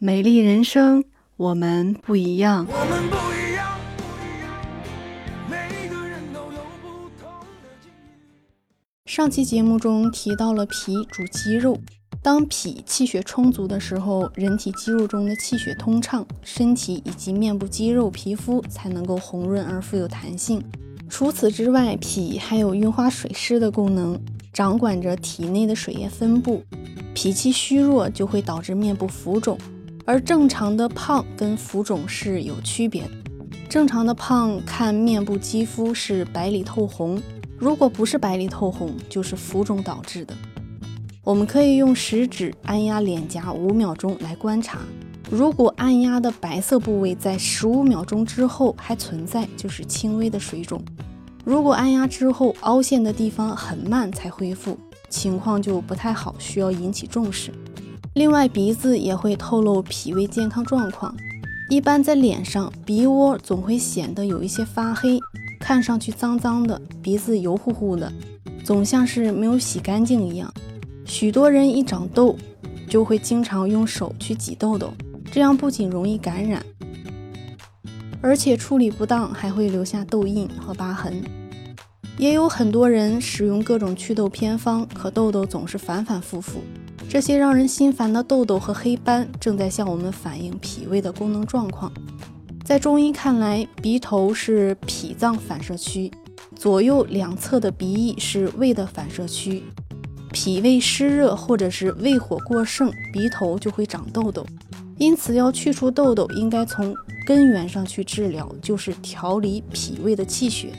美丽人生，我们不一样。我们不一样，不一样，每个人都有不同的境遇。上期节目中提到了脾主肌肉，当脾气血充足的时候，人体肌肉中的气血通畅，身体以及面部肌肉、皮肤才能够红润而富有弹性。除此之外，脾还有运化水湿的功能，掌管着体内的水液分布。脾气虚弱就会导致面部浮肿，而正常的胖跟浮肿是有区别的。正常的胖看面部肌肤是白里透红，如果不是白里透红，就是浮肿导致的。我们可以用食指按压脸颊五秒钟来观察，如果按压的白色部位在十五秒钟之后还存在，就是轻微的水肿；如果按压之后凹陷的地方很慢才恢复，情况就不太好，需要引起重视。另外，鼻子也会透露脾胃健康状况。一般在脸上，鼻窝总会显得有一些发黑，看上去脏脏的，鼻子油乎乎的，总像是没有洗干净一样。许多人一长痘，就会经常用手去挤痘痘，这样不仅容易感染，而且处理不当还会留下痘印和疤痕。也有很多人使用各种祛痘偏方，可痘痘总是反反复复。这些让人心烦的痘痘和黑斑，正在向我们反映脾胃的功能状况。在中医看来，鼻头是脾脏反射区，左右两侧的鼻翼是胃的反射区。脾胃湿热或者是胃火过盛，鼻头就会长痘痘。因此，要去除痘痘，应该从根源上去治疗，就是调理脾胃的气血。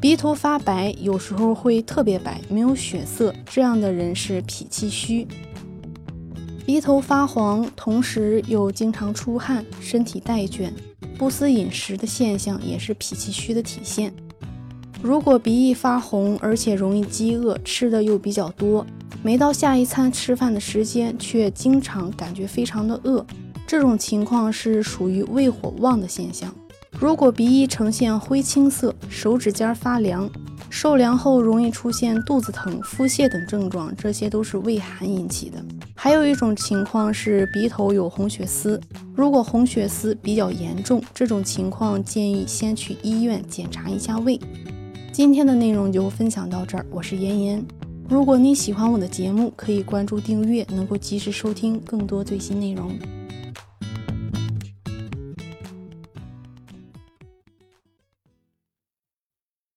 鼻头发白，有时候会特别白，没有血色，这样的人是脾气虚。鼻头发黄，同时又经常出汗，身体怠倦，不思饮食的现象，也是脾气虚的体现。如果鼻翼发红，而且容易饥饿，吃的又比较多，没到下一餐吃饭的时间，却经常感觉非常的饿，这种情况是属于胃火旺的现象。如果鼻翼呈现灰青色，手指尖发凉，受凉后容易出现肚子疼、腹泻等症状，这些都是胃寒引起的。还有一种情况是鼻头有红血丝，如果红血丝比较严重，这种情况建议先去医院检查一下胃。今天的内容就分享到这儿，我是妍妍。如果你喜欢我的节目，可以关注订阅，能够及时收听更多最新内容。